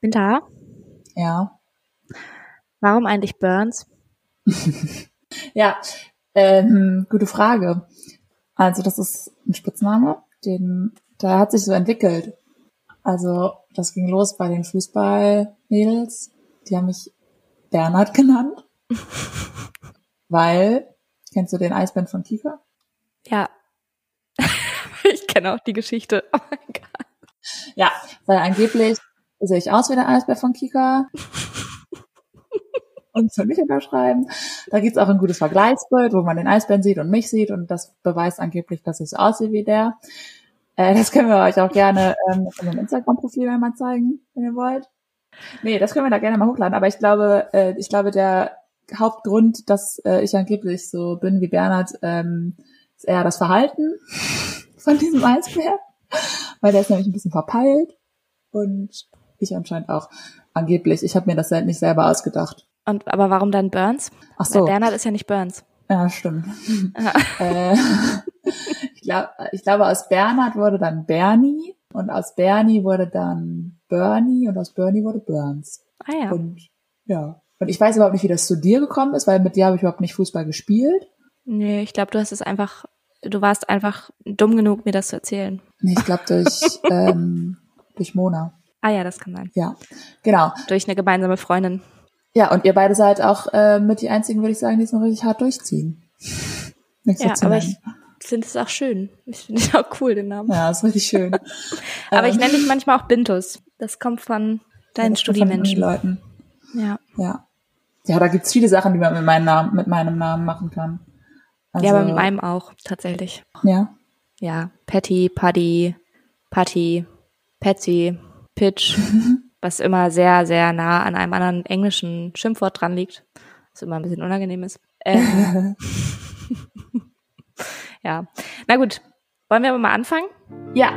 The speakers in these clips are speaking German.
Winter, Ja. warum eigentlich Burns? Ja, ähm, gute Frage. Also das ist ein Spitzname, den, der hat sich so entwickelt. Also das ging los bei den Fußballmädels. Die haben mich Bernhard genannt. weil, kennst du den Eisbären von Kiefer? Ja. ich kenne auch die Geschichte. Oh mein Gott. Ja, weil angeblich sehe ich aus wie der Eisbär von Kika. und für mich unterschreiben. Da gibt's auch ein gutes Vergleichsbild, wo man den Eisbären sieht und mich sieht und das beweist angeblich, dass ich so aussehe wie der. Äh, das können wir euch auch gerne ähm, auf unserem Instagram-Profil einmal zeigen, wenn ihr wollt. Nee, das können wir da gerne mal hochladen. Aber ich glaube, äh, ich glaube, der Hauptgrund, dass äh, ich angeblich so bin wie Bernhard, ähm, ist eher das Verhalten von diesem Eisbär. Weil der ist nämlich ein bisschen verpeilt und ich anscheinend auch angeblich. Ich habe mir das nicht selber ausgedacht. Und aber warum dann Burns? Ach so. Weil Bernhard ist ja nicht Burns. Ja, stimmt. Äh, ich, glaub, ich glaube, aus Bernhard wurde dann Bernie und aus Bernie wurde dann Bernie und aus Bernie wurde Burns. Ah ja. Und ja. Und ich weiß überhaupt nicht, wie das zu dir gekommen ist, weil mit dir habe ich überhaupt nicht Fußball gespielt. Nee, ich glaube, du hast es einfach, du warst einfach dumm genug, mir das zu erzählen. Nee, ich glaube durch, ähm, durch Mona. Ah ja, das kann sein. Ja, genau. Durch eine gemeinsame Freundin. Ja, und ihr beide seid auch äh, mit die einzigen, würde ich sagen, die es noch richtig hart durchziehen. Nichts Ja, aber ich finde es auch schön. Ich finde es auch cool, den Namen. Ja, ist richtig schön. Aber ich nenne dich manchmal auch Bintus. Das kommt von deinen von den Studiemenschen. Leuten. Ja. Ja. Ja, da gibt's viele Sachen, die man mit meinem Namen, mit meinem Namen machen kann. Also, ja, aber mit meinem auch, tatsächlich. Ja. Ja. Patty, Paddy, Patty, Patsy, Pitch, was immer sehr, sehr nah an einem anderen englischen Schimpfwort dran liegt. Was immer ein bisschen unangenehm ist. Ähm, ja. Na gut. Wollen wir aber mal anfangen? Ja.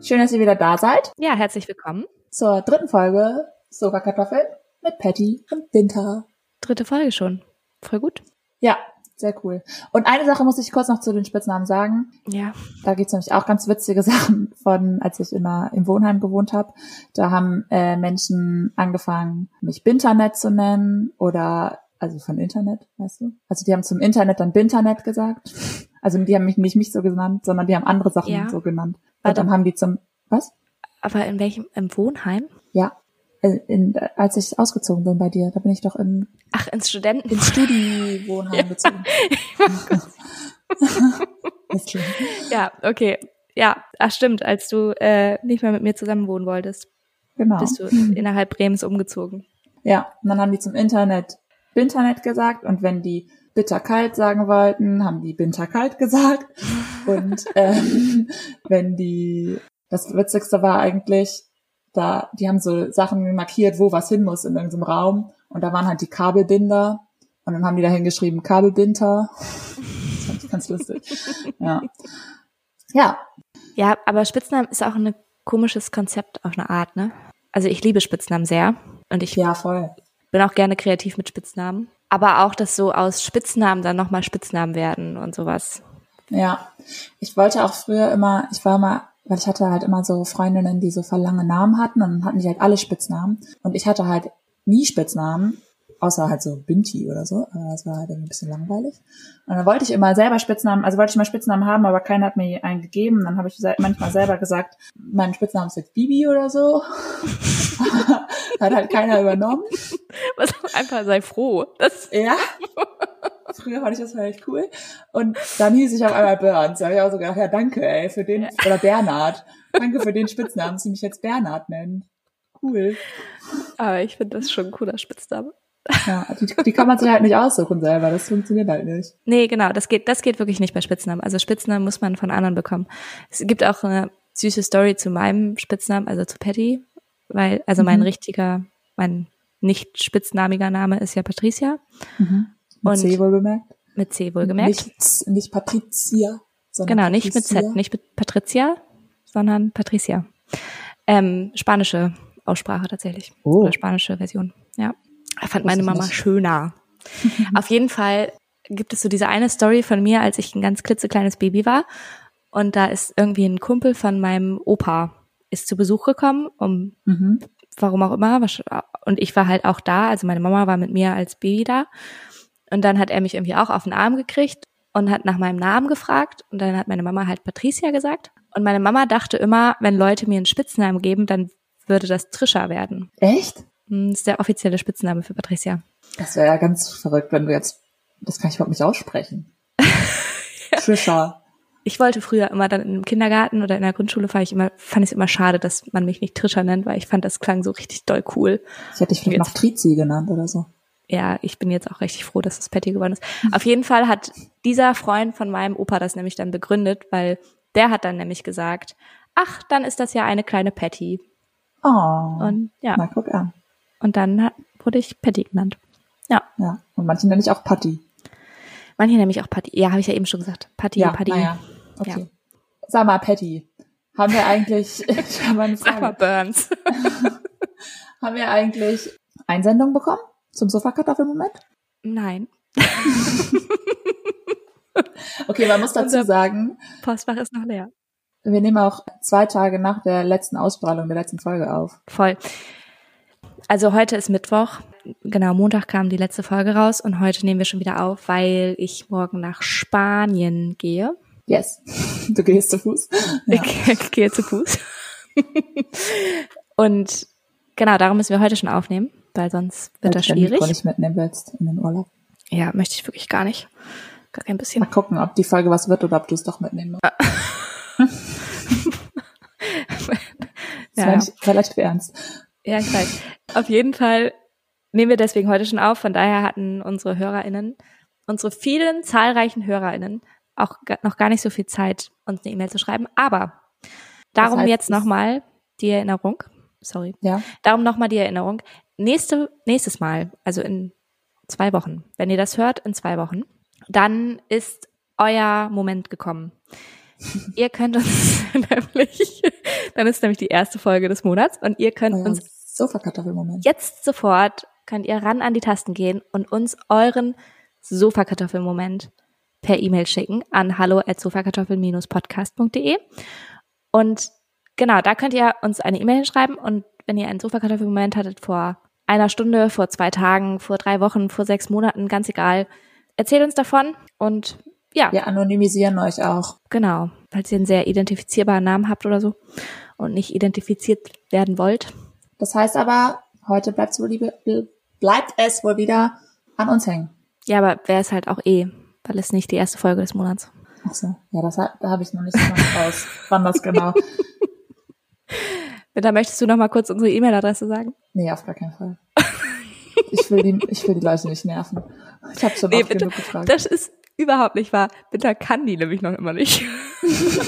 Schön, dass ihr wieder da seid Ja, herzlich willkommen. zur dritten Folge Soga-Kartoffeln mit Patty und Winter. Dritte Folge schon. Voll gut. Ja, sehr cool. Und eine Sache muss ich kurz noch zu den Spitznamen sagen. Ja. Da gibt's nämlich auch ganz witzige Sachen von, als ich immer im Wohnheim gewohnt habe. Da haben äh, Menschen angefangen, mich Binternet zu nennen oder also von Internet, weißt du? Also die haben zum Internet dann Binternet gesagt. Also die haben mich nicht mich so genannt, sondern die haben andere Sachen Ja. so genannt. Und dann haben die zum was? Aber in welchem, im Wohnheim? Ja, in, als ich ausgezogen bin bei dir, da bin ich doch in, Ach, ins Studenten. ins Studi-Wohnheim gezogen. Ist schlimm. Ja, okay. Ja, ach stimmt, als du äh, nicht mehr mit mir zusammen wohnen wolltest, Genau. bist du innerhalb Bremens umgezogen. Ja, und dann haben die zum Internet Binternet gesagt und wenn die bitterkalt sagen wollten, haben die binterkalt gesagt. Und ähm, wenn die, das Witzigste war eigentlich, da, die haben so Sachen markiert, wo was hin muss in irgendeinem Raum. Und da waren halt die Kabelbinder. Und dann haben die da hingeschrieben Kabelbinder. Das fand ich ganz lustig. Ja. Ja, Ja, aber Spitznamen ist auch ein komisches Konzept auf eine Art, ne? Also ich liebe Spitznamen sehr und ich ja, voll. bin auch gerne kreativ mit Spitznamen. Aber auch, dass so aus Spitznamen dann nochmal Spitznamen werden und sowas. Ja, ich wollte auch früher immer, ich war mal, weil ich hatte halt immer so Freundinnen, die so voll lange Namen hatten und dann hatten die halt alle Spitznamen und ich hatte halt nie Spitznamen, außer halt so Binti oder so, aber das war halt irgendwie ein bisschen langweilig. Und dann wollte ich immer selber Spitznamen, also wollte ich mal Spitznamen haben, aber keiner hat mir einen gegeben. Dann habe ich manchmal selber gesagt, mein Spitzname ist jetzt Bibi oder so. hat halt keiner übernommen. Was einfach sei froh. Das, Ja. Früher fand ich das halt echt cool. Und dann hieß ich auf einmal Burns. Da habe ich auch so gedacht, ja, danke, ey, für den, oder Bernhard. Danke für den Spitznamen, dass sie mich jetzt Bernhard nennen. Cool. aber ich finde das schon ein cooler Spitzname. Ja, die, die kann man sich halt nicht aussuchen selber. Das funktioniert halt nicht. Nee, genau, das geht, das geht wirklich nicht bei Spitznamen. Also Spitznamen muss man von anderen bekommen. Es gibt auch eine süße Story zu meinem Spitznamen, also zu Patty, weil, also mein Mhm. richtiger, mein nicht spitznamiger Name ist ja Patricia, Mhm. Mit Und- C wohl bemerkt. mit C wohlgemerkt. Nicht, nicht Patricia, sondern genau, nicht mit Patricia. Z, nicht mit Patricia, sondern Patricia. Ähm, spanische Aussprache tatsächlich. Oh. Oder spanische Version, ja. Fand Wusste meine Mama nicht. schöner. Auf jeden Fall gibt es so diese eine Story von mir, als ich ein ganz klitzekleines Baby war. Und da ist irgendwie ein Kumpel von meinem Opa ist zu Besuch gekommen, um Mhm. warum auch immer. Und ich war halt auch da, also meine Mama war mit mir als Baby da. Und dann hat er mich irgendwie auch auf den Arm gekriegt und hat nach meinem Namen gefragt. Und dann hat meine Mama halt Patricia gesagt. Und meine Mama dachte immer, wenn Leute mir einen Spitznamen geben, dann würde das Trisha werden. Echt? Hm, Das ist der offizielle Spitzname für Patricia. Das wäre ja ganz verrückt, wenn du jetzt, das kann ich überhaupt nicht aussprechen. Trisha. Ich wollte früher immer dann im Kindergarten oder in der Grundschule fand ich immer, fand ich es immer schade, dass man mich nicht Trisha nennt, weil ich fand, das klang so richtig doll cool. Ich hätte dich vielleicht noch Trizi genannt oder so. Ja, ich bin jetzt auch richtig froh, dass es Patty geworden ist. Auf jeden Fall hat dieser Freund von meinem Opa das nämlich dann begründet, weil der hat dann nämlich gesagt, ach, dann ist das ja eine kleine Patty. Oh. Und ja, Na, guck an. und dann hat, wurde ich Patty genannt. Ja, Ja. Und manche nenne ich auch Patti. manche nämlich auch Patty. Ja, habe ich ja eben schon gesagt. Patty, Ja, Patty. naja. Okay. Sag mal, Patty. Haben wir eigentlich, ich habe eine Sag mal Frage. Burns. Haben wir eigentlich Einsendungen bekommen zum Sofakartoffelmoment? Nein, Okay, man muss dazu sagen, Postfach ist noch leer. wir nehmen auch zwei Tage nach der letzten Ausstrahlung der letzten Folge auf. Voll. Also heute ist Mittwoch. Genau, Montag kam die letzte Folge raus und heute nehmen wir schon wieder auf, weil ich morgen nach Spanien gehe. Yes. Du gehst zu Fuß. Ja. Ich gehe zu Fuß. und genau, darum müssen wir heute schon aufnehmen, weil sonst wird das Wenn du schwierig. nicht mitnehmen willst in den Urlaub. Ja, möchte ich wirklich gar nicht. Gar kein bisschen. Mal gucken, ob die Folge was wird oder ob du es doch mitnehmen musst. Das Ja, ich relativ ernst. Ja, ich weiß. Auf jeden Fall nehmen wir deswegen heute schon auf. Von daher hatten unsere HörerInnen, unsere vielen zahlreichen HörerInnen auch noch gar nicht so viel Zeit, uns eine E-Mail zu schreiben. Aber darum heißt, jetzt nochmal die Erinnerung. Sorry. Ja. Darum nochmal die Erinnerung. Nächste, nächstes Mal, also in zwei Wochen, wenn ihr das hört, in zwei Wochen, dann ist euer Moment gekommen. Ihr könnt uns nämlich, dann ist nämlich die erste Folge des Monats und ihr könnt Euer uns Sofakartoffelmoment. jetzt sofort, könnt ihr ran an die Tasten gehen und uns euren Sofakartoffelmoment per E-Mail schicken an hallo at sofakartoffel-podcast.de und genau, da könnt ihr uns eine E-Mail schreiben und wenn ihr einen Sofakartoffelmoment hattet vor einer Stunde, vor zwei Tagen, vor drei Wochen, vor sechs Monaten, ganz egal, erzählt uns davon und ja, Wir anonymisieren euch auch. genau, falls ihr einen sehr identifizierbaren Namen habt oder so und nicht identifiziert werden wollt. Das heißt aber, heute bleibt wohl liebe, bleibt es wohl wieder an uns hängen. Ja, aber wäre es halt auch eh, weil es nicht die erste Folge des Monats. Ach so, ja, das da habe ich noch nicht so ganz raus, wann das genau. Da möchtest du noch mal kurz unsere E-Mail-Adresse sagen? Nee, auf gar keinen Fall. Ich will die, ich will die Leute nicht nerven. Ich habe schon Nee, oft bitte. genug gefragt. Das ist überhaupt nicht wahr. Bitte kann die nämlich noch immer nicht.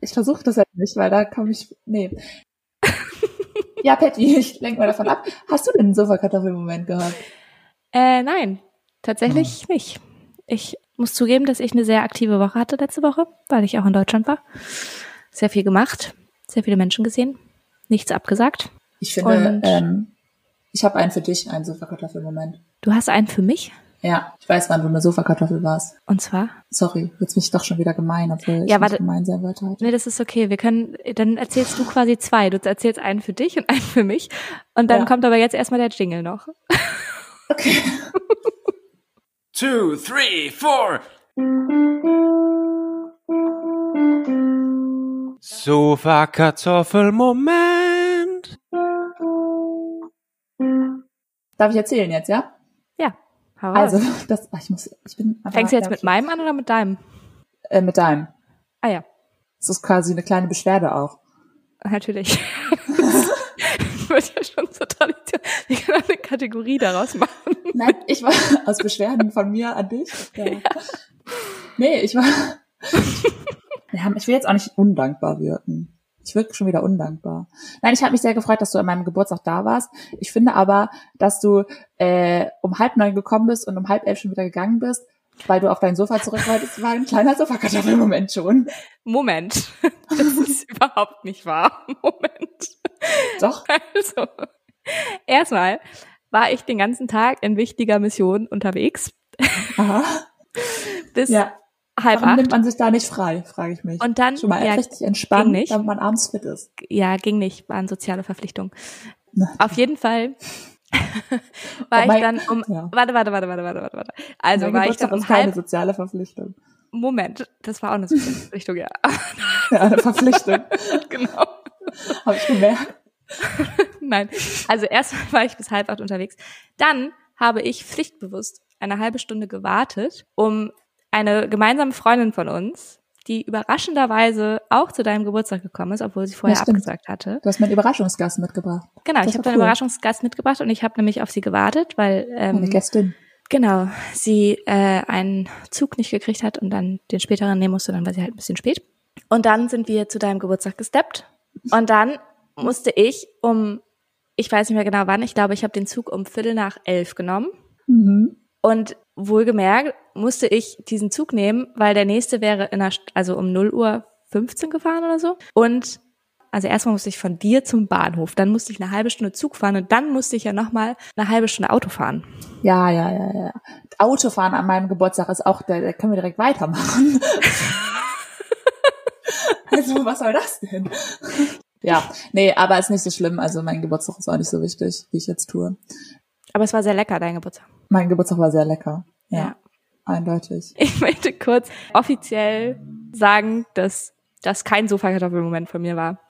Ich versuche das halt nicht, weil da komme ich. Nee. Ja, Patty, ich lenke mal davon ab. Hast du denn einen Sofakartoffelmoment gehabt? Äh, nein, tatsächlich nicht. Ich muss zugeben, dass ich eine sehr aktive Woche hatte letzte Woche, weil ich auch in Deutschland war. Sehr viel gemacht, sehr viele Menschen gesehen, nichts abgesagt. Ich finde, ähm, ich habe einen für dich, einen Sofakartoffelmoment. Du hast einen für mich? Ja, ich weiß, wann du eine Sofakartoffel warst. Und zwar? Sorry, jetzt bin ich doch schon wieder gemein, obwohl ich Ja, nicht warte. gemein sein wollte heute. Nee, das ist okay. Wir können, dann erzählst du quasi zwei. Du erzählst einen für dich und einen für mich. Und dann Ja. kommt aber jetzt erstmal der Jingle noch. Okay. two, three, four. Sofa Darf ich erzählen jetzt, ja? Ja, hau. Also, das, ach, ich muss, ich bin. aber, Fängst du jetzt mit ich, meinem an oder mit deinem? Äh, mit deinem. Ah ja, Das ist quasi eine kleine Beschwerde auch. natürlich. Das wird ja schon zur Tradition. Wir können auch eine Kategorie daraus machen. Nein, ich war aus Beschwerden von mir an dich. Ja. Nee, ich war. Ja, ich will jetzt auch nicht undankbar wirken. Ich wirke schon wieder undankbar. Nein, ich habe mich sehr gefreut, dass du an meinem Geburtstag da warst. Ich finde aber, dass du äh, um halb neun gekommen bist und um halb elf schon wieder gegangen bist, weil du auf dein Sofa zurück wolltest, war ein kleiner Sofakartoffelmoment schon. Moment. Das ist überhaupt nicht wahr. Moment. Doch. Also, erstmal war ich den ganzen Tag in wichtiger Mission unterwegs. Aha. Bis Ja. Halb Warum nimmt acht. man sich da nicht frei, frage ich mich. Und dann, Schon mal ja, richtig entspannen, ging nicht. damit man abends fit ist. ja, ging nicht, waren soziale Verpflichtungen. Na. Auf jeden Fall war ich dann um, ja. warte, warte, warte, warte, warte, warte, warte. Also mein war ich Geburtstag dann um ist keine halb, soziale Verpflichtung. Moment, das war auch eine soziale Verpflichtung, ja. Ja, eine Verpflichtung. genau. Habe ich gemerkt. Nein. Also erstmal war ich bis halb acht unterwegs. Dann habe ich pflichtbewusst eine halbe Stunde gewartet, um eine gemeinsame Freundin von uns, die überraschenderweise auch zu deinem Geburtstag gekommen ist, obwohl sie vorher abgesagt hatte. Du hast mir einen Überraschungsgast mitgebracht. Genau, Das ich habe einen cool. Überraschungsgast mitgebracht und ich habe nämlich auf sie gewartet, weil Meine ähm, Gästin. genau sie äh, einen Zug nicht gekriegt hat und dann den späteren nehmen musste, dann war sie halt ein bisschen spät. Und dann sind wir zu deinem Geburtstag gesteppt und dann musste ich um, ich weiß nicht mehr genau wann, ich glaube, ich habe den Zug um Viertel nach elf genommen Mhm. Und wohlgemerkt musste ich diesen Zug nehmen, weil der nächste wäre in der, St- also um 0 Uhr 15 gefahren oder so. Und also erstmal musste ich von dir zum Bahnhof, dann musste ich eine halbe Stunde Zug fahren und dann musste ich ja nochmal eine halbe Stunde Auto fahren. Ja, ja, ja, ja. Autofahren an meinem Geburtstag ist auch, da, da können wir direkt weitermachen. also, was soll das denn? Ja, nee, aber ist nicht so schlimm. Also mein Geburtstag ist auch nicht so wichtig, wie ich jetzt tue. Aber es war sehr lecker, dein Geburtstag. Mein Geburtstag war sehr lecker. Ja, Ja. eindeutig. Ich möchte kurz offiziell sagen, dass das kein Sofakartoffelmoment von mir war.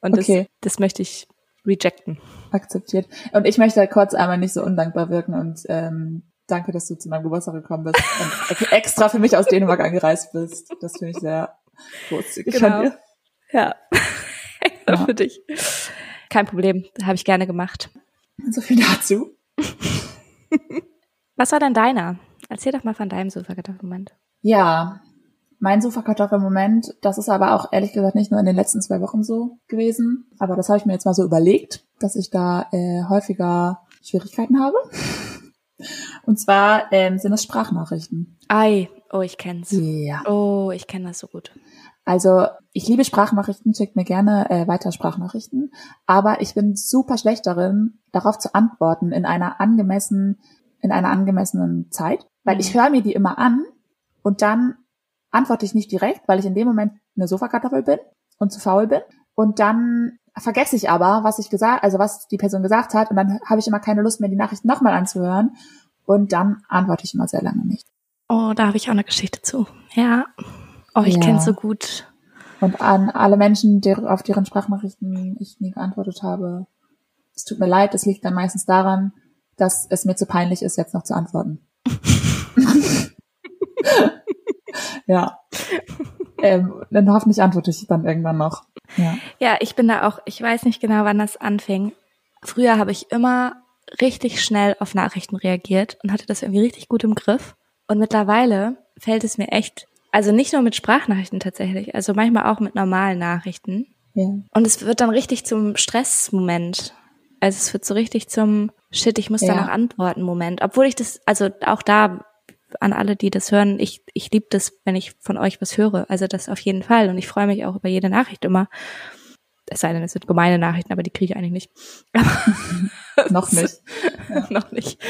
Und Okay. das, das möchte ich rejecten. Akzeptiert. Und ich möchte kurz einmal nicht so undankbar wirken und ähm, danke, dass du zu meinem Geburtstag gekommen bist und extra für mich aus Dänemark angereist bist. Das finde ich sehr großzügig Genau. von dir. Ja. Ja. Für dich. Kein Problem, habe ich gerne gemacht. So viel dazu. Was war denn deiner? Erzähl doch mal von deinem Sofakartoffelmoment. Ja, mein Sofakartoffel-Moment, das ist aber auch ehrlich gesagt nicht nur in den letzten zwei Wochen so gewesen, aber das habe ich mir jetzt mal so überlegt, dass ich da äh, häufiger Schwierigkeiten habe. Und zwar ähm, sind es Sprachnachrichten. Ei, oh, ich kenn's. Ja. Oh, ich kenne das so gut. Also ich liebe Sprachnachrichten, schickt mir gerne äh, weiter Sprachnachrichten, aber ich bin super schlecht darin, darauf zu antworten in einer angemessen, in einer angemessenen Zeit, weil ich höre mir die immer an und dann antworte ich nicht direkt, weil ich in dem Moment eine Sofakartoffel bin und zu faul bin und dann vergesse ich aber, was ich gesagt, also was die Person gesagt hat und dann habe ich immer keine Lust mehr, die Nachricht nochmal anzuhören und dann antworte ich immer sehr lange nicht. Oh, da habe ich auch eine Geschichte zu. Ja. Oh, ich Ja. kenn's so gut. Und an alle Menschen, der, auf deren Sprachnachrichten ich nie geantwortet habe, es tut mir leid, es liegt dann meistens daran, dass es mir zu peinlich ist, jetzt noch zu antworten. ja. Ähm, dann hoffentlich antworte ich dann irgendwann noch. Ja. Ja, ich bin da auch, ich weiß nicht genau, wann das anfing. Früher habe ich immer richtig schnell auf Nachrichten reagiert und hatte das irgendwie richtig gut im Griff. Und mittlerweile fällt es mir echt, also nicht nur mit Sprachnachrichten tatsächlich, also manchmal auch mit normalen Nachrichten. ja. Und es wird dann richtig zum Stressmoment. Also es wird so richtig zum Shit, ich muss da Ja. noch antworten Moment. Obwohl ich das, also auch da an alle, die das hören, ich, ich liebe das, wenn ich von euch was höre. Also das auf jeden Fall. Und ich freue mich auch über jede Nachricht immer. Es sei denn, es sind gemeine Nachrichten, aber die kriege ich eigentlich nicht. Noch nicht. noch nicht.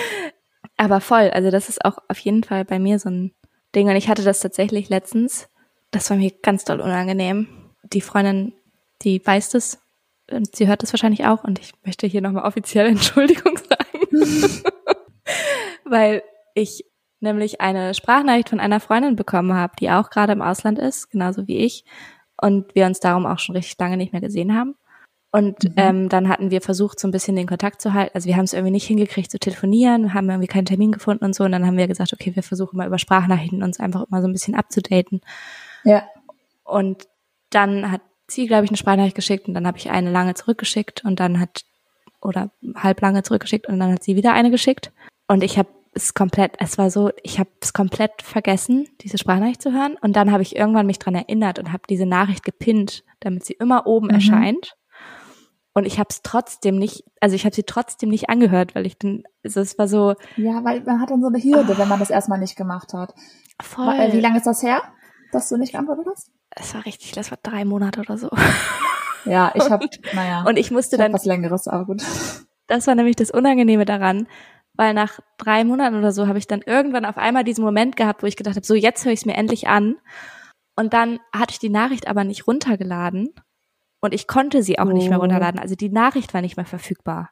Aber voll, also das ist auch auf jeden Fall bei mir so ein Ding. Und ich hatte das tatsächlich letztens, das war mir ganz doll unangenehm. Die Freundin, die weiß das und sie hört das wahrscheinlich auch und ich möchte hier nochmal offiziell Entschuldigung sagen. Weil ich nämlich eine Sprachnachricht von einer Freundin bekommen habe, die auch gerade im Ausland ist, genauso wie ich. Und wir uns darum auch schon richtig lange nicht mehr gesehen haben. Und Mhm. ähm, dann hatten wir versucht, so ein bisschen den Kontakt zu halten. Also wir haben es irgendwie nicht hingekriegt zu telefonieren, haben irgendwie keinen Termin gefunden und so. Und dann haben wir gesagt, okay, wir versuchen mal über Sprachnachrichten uns einfach immer so ein bisschen abzudaten. Ja. Und dann hat sie, glaube ich, eine Sprachnachricht geschickt und dann habe ich eine lange zurückgeschickt und dann hat, oder halb lange zurückgeschickt und dann hat sie wieder eine geschickt. Und ich habe es komplett, es war so, ich habe es komplett vergessen, diese Sprachnachricht zu hören. Und dann habe ich irgendwann mich dran erinnert und habe diese Nachricht gepinnt, damit sie immer oben Mhm. erscheint. Und ich habe es trotzdem nicht, also ich habe sie trotzdem nicht angehört, weil ich dann, also es war so Ja, weil man hat dann so eine Hürde, wenn man das erstmal nicht gemacht hat. voll. Äh, Wie lange ist das her, dass du nicht geantwortet hast? Es war richtig, das war drei Monate oder so. Ja, ich habe, naja, Und ich musste ich dann was Längeres, aber gut. Das war nämlich das Unangenehme daran, weil nach drei Monaten oder so habe ich dann irgendwann auf einmal diesen Moment gehabt, wo ich gedacht habe, so jetzt höre ich es mir endlich an. Und dann hatte ich die Nachricht aber nicht runtergeladen und ich konnte sie auch nicht mehr Oh. runterladen. Also die Nachricht war nicht mehr verfügbar.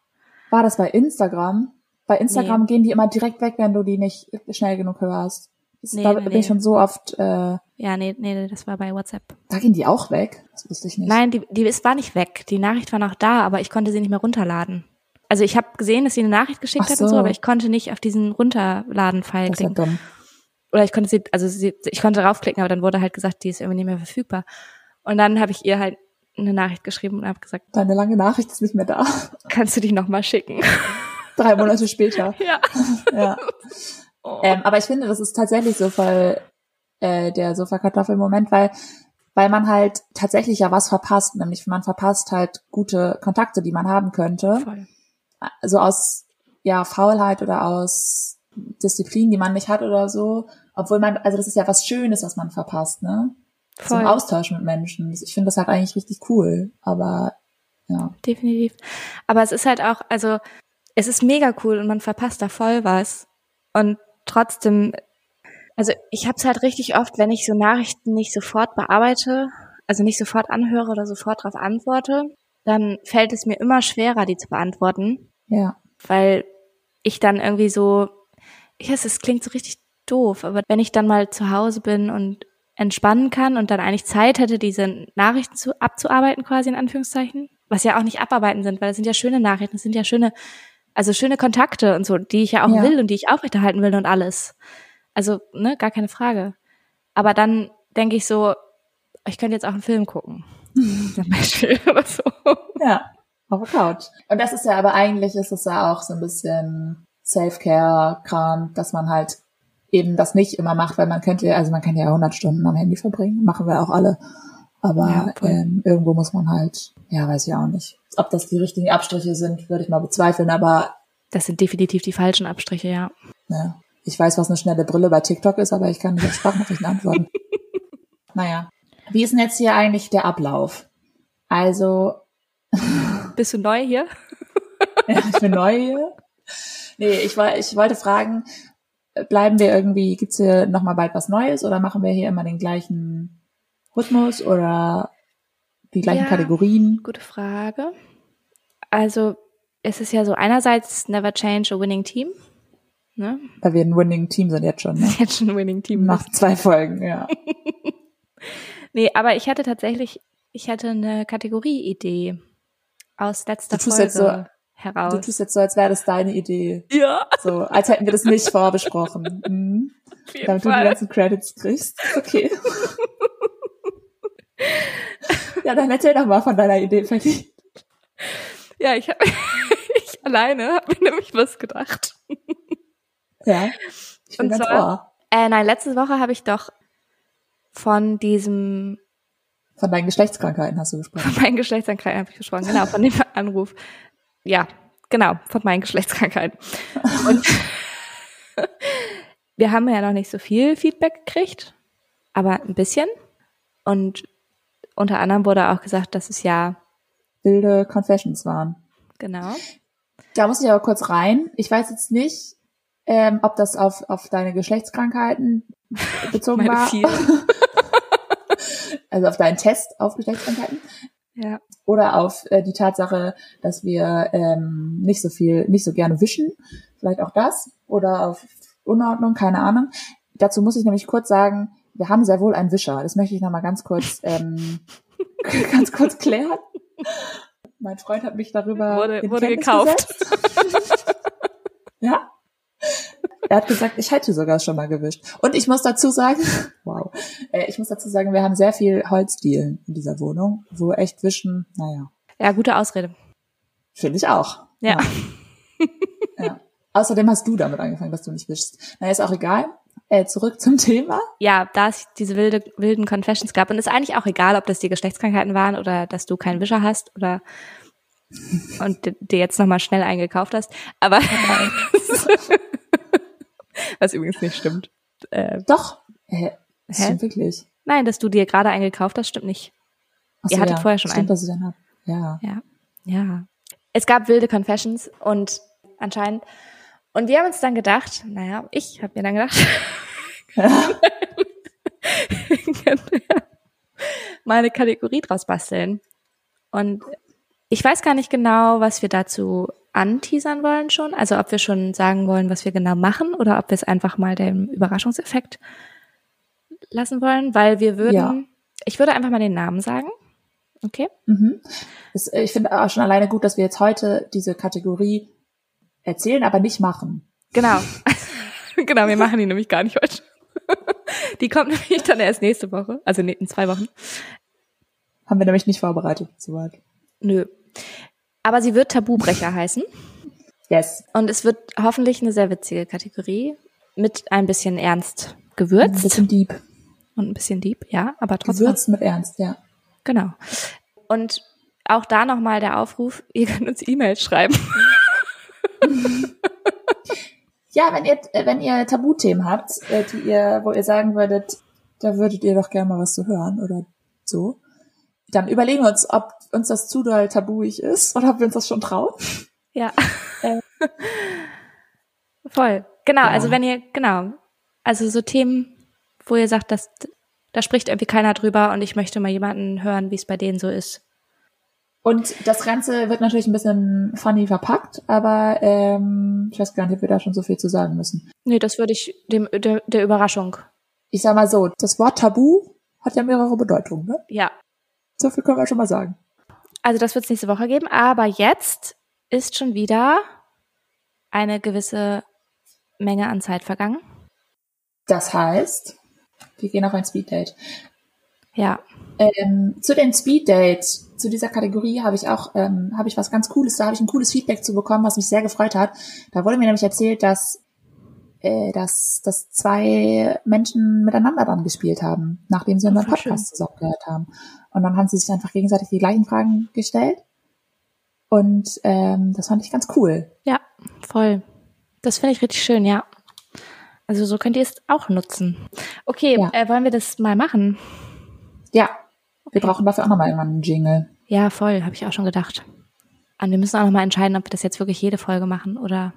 War das bei Instagram? Bei Instagram Nee. gehen die immer direkt weg, wenn du die nicht schnell genug hörst. Das, Nee, da nee, bin ich schon so oft, äh, Ja, nee, nee, das war bei WhatsApp. da gehen die auch weg. Das wusste ich nicht. Nein, die, die es war nicht weg. Die Nachricht war noch da, aber ich konnte sie nicht mehr runterladen. Also ich habe gesehen, dass sie eine Nachricht geschickt Ach hat und so, so. aber ich konnte nicht auf diesen Runterladen-Pfeil ist ja klicken. dumm. Oder ich konnte sie, also sie, ich konnte draufklicken, aber dann wurde halt gesagt, die ist irgendwie nicht mehr verfügbar. Und dann habe ich ihr halt eine Nachricht geschrieben und habe gesagt, Deine lange Nachricht ist nicht mehr da. kannst du die nochmal schicken? Drei Monate später. ja. Ja. Oh. Ähm, aber ich finde, das ist tatsächlich so voll äh, der Sofakartoffel-Moment, weil weil man halt tatsächlich ja was verpasst, nämlich man verpasst halt gute Kontakte, die man haben könnte, Voll. so aus ja Faulheit oder aus Disziplin, die man nicht hat oder so, obwohl man, also das ist ja was Schönes, was man verpasst, ne? Zum Voll. Austausch mit Menschen. Ich finde das halt eigentlich richtig cool, aber ja. Definitiv. Aber es ist halt auch, also es ist mega cool und man verpasst da voll was. Und trotzdem, also ich habe es halt richtig oft, wenn ich so Nachrichten nicht sofort bearbeite, also nicht sofort anhöre oder sofort darauf antworte, dann fällt es mir immer schwerer, die zu beantworten, Ja. weil ich dann irgendwie so, ich weiß, es klingt so richtig doof, aber wenn ich dann mal zu Hause bin und entspannen kann und dann eigentlich Zeit hätte, diese Nachrichten zu, abzuarbeiten, quasi in Anführungszeichen, was ja auch nicht abarbeiten sind, weil das sind ja schöne Nachrichten, das sind ja schöne, also schöne Kontakte und so, die ich ja auch Ja. will und die ich aufrechterhalten will und alles. Also, ne, gar keine Frage. Aber dann denke ich so, ich könnte jetzt auch einen Film gucken. Zum Beispiel oder so. Ja, auf der Couch. Und das ist ja, aber eigentlich ist es ja auch so ein bisschen Self-Care-Kram, dass man halt eben das nicht immer macht, weil man könnte ja, also man kann ja 100 Stunden am Handy verbringen, machen wir auch alle. Aber Ja, ähm, irgendwo muss man halt, ja, weiß ich auch nicht. Ob das die richtigen Abstriche sind, würde ich mal bezweifeln, aber Das sind definitiv die falschen Abstriche, ja. ja, ich weiß, was eine schnelle Brille bei TikTok ist, aber ich kann nicht auf Sprachnachrichten antworten. naja. Wie ist denn jetzt hier eigentlich der Ablauf? Also, Bist du neu hier? Ja, ich bin neu hier. Nee, ich, woll- ich wollte fragen, bleiben wir irgendwie, gibt's hier nochmal bald was Neues oder machen wir hier immer den gleichen Rhythmus oder die gleichen Ja. Kategorien? Gute Frage. Also, es ist ja so einerseits never change a winning team. Ne? Weil wir ein Winning Team sind jetzt schon, ne? Jetzt schon ein winning team. Nach zwei Folgen, ja. Nee, aber ich hatte tatsächlich, ich hatte eine Kategorie-Idee aus letzter Du tust Folge jetzt so- heraus. Du tust jetzt so, als wäre das deine Idee. ja, So, als hätten wir das nicht vorbesprochen. Mhm. Damit du die Fall. ganzen Credits kriegst. Okay. ja, dann erzähl doch mal von deiner Idee, Fatty. Ja, ich habe ich alleine habe mir nämlich was gedacht. Ja. Ich bin Und ganz zwar- ohr. Äh, nein, letzte Woche habe ich doch von diesem Von deinen Geschlechtskrankheiten hast du gesprochen. Von meinen Geschlechtskrankheiten habe ich gesprochen, genau, von dem Anruf. Ja, genau, von meinen Geschlechtskrankheiten. Und wir haben ja noch nicht so viel Feedback gekriegt, aber ein bisschen. Und unter anderem wurde auch gesagt, dass es ja, wilde Confessions waren. genau. Da muss ich aber kurz rein. Ich weiß jetzt nicht, ähm, ob das auf, auf deine Geschlechtskrankheiten bezogen war. Also auf deinen Test auf Geschlechtskrankheiten. Ja. Oder auf äh, die Tatsache, dass wir ähm, nicht so viel, nicht so gerne wischen. Vielleicht auch das. Oder auf Unordnung, keine Ahnung. Dazu muss ich nämlich kurz sagen, wir haben sehr wohl einen Wischer. Das möchte ich nochmal ganz kurz, ähm, ganz kurz klären. Mein Freund hat mich darüber Wurde- wurde gekauft. Er hat gesagt, ich hätte sogar schon mal gewischt. Und ich muss dazu sagen, wow, äh, ich muss dazu sagen, wir haben sehr viel Holzdielen in dieser Wohnung, wo echt wischen, naja, Ja, gute Ausrede. finde ich auch. Ja. ja. Außerdem hast du damit angefangen, dass du nicht wischst. Na, ist auch egal. Äh, zurück zum Thema. Ja, da es diese wilde, wilden Confessions gab. Und ist eigentlich auch egal, ob das die Geschlechtskrankheiten waren oder dass du keinen Wischer hast oder und dir jetzt nochmal schnell eingekauft hast. Aber was übrigens nicht stimmt. Äh, Doch. Das Hä? stimmt wirklich. nein, dass du dir gerade einen gekauft hast, stimmt nicht. Ach Ihr hattet vorher schon stimmt, einen. dass ich dann hab. Ja. Ja. Ja. es gab wilde Confessions und anscheinend. Und wir haben uns dann gedacht, naja, ich habe mir dann gedacht, mal eine Kategorie draus basteln. Und ich weiß gar nicht genau, was wir dazu anteasern wollen schon. Also ob wir schon sagen wollen, was wir genau machen oder ob wir es einfach mal dem Überraschungseffekt lassen wollen, weil wir würden, Ja. ich würde einfach mal den Namen sagen. Okay? Mhm. Das, äh, ich finde auch schon alleine gut, dass wir jetzt heute diese Kategorie erzählen, aber nicht machen. Genau. genau, wir machen die nämlich gar nicht heute. Die kommt nämlich dann erst nächste Woche, also in zwei Wochen. Haben wir nämlich nicht vorbereitet, soweit. Nö. Aber sie wird Tabubrecher heißen. Yes. Und es wird hoffentlich eine sehr witzige Kategorie mit ein bisschen Ernst Ein gewürzt bisschen deep. und ein bisschen deep, ja, aber trotzdem. Gewürzt mit Ernst, ja. Genau. Und auch da nochmal der Aufruf, ihr könnt uns E-Mails schreiben. Ja, wenn ihr, wenn ihr Tabuthemen habt, äh, die ihr, wo ihr sagen würdet, da würdet ihr doch gerne mal was zu hören oder so, dann überlegen wir uns, ob uns das zu doll tabuig ist oder ob wir uns das schon trauen. Ja. Äh. Voll. Genau, Ja. also wenn ihr, genau. Also so Themen, wo ihr sagt, dass da spricht irgendwie keiner drüber und ich möchte mal jemanden hören, wie es bei denen so ist. Und das Ganze wird natürlich ein bisschen funny verpackt, aber ähm, ich weiß gar nicht, ob wir da schon so viel zu sagen müssen. Nee, das würde ich dem der, der Überraschung. Ich sag mal so, das Wort Tabu hat ja mehrere Bedeutungen, ne? Ja. So viel können wir schon mal sagen. Also das wird es nächste Woche geben, aber jetzt ist schon wieder eine gewisse Menge an Zeit vergangen. Das heißt, wir gehen auf ein Speeddate. Ja. Ähm, zu den Speeddates, zu dieser Kategorie habe ich auch, ähm, habe ich was ganz Cooles, da habe ich ein cooles Feedback zu bekommen, was mich sehr gefreut hat. Da wurde mir nämlich erzählt, dass, äh, dass, dass zwei Menschen miteinander dann gespielt haben, nachdem sie unseren Podcast zusammen gehört haben. Und dann haben sie sich einfach gegenseitig die gleichen Fragen gestellt. Und ähm, das fand ich ganz cool. Ja, voll. Das finde ich richtig schön, ja. Also so könnt ihr es auch nutzen. Okay, Ja. äh, wollen wir das mal machen? Ja, wir brauchen dafür auch nochmal irgendwann einen Jingle. Ja, voll, habe ich auch schon gedacht. Und wir müssen auch noch mal entscheiden, ob wir das jetzt wirklich jede Folge machen oder.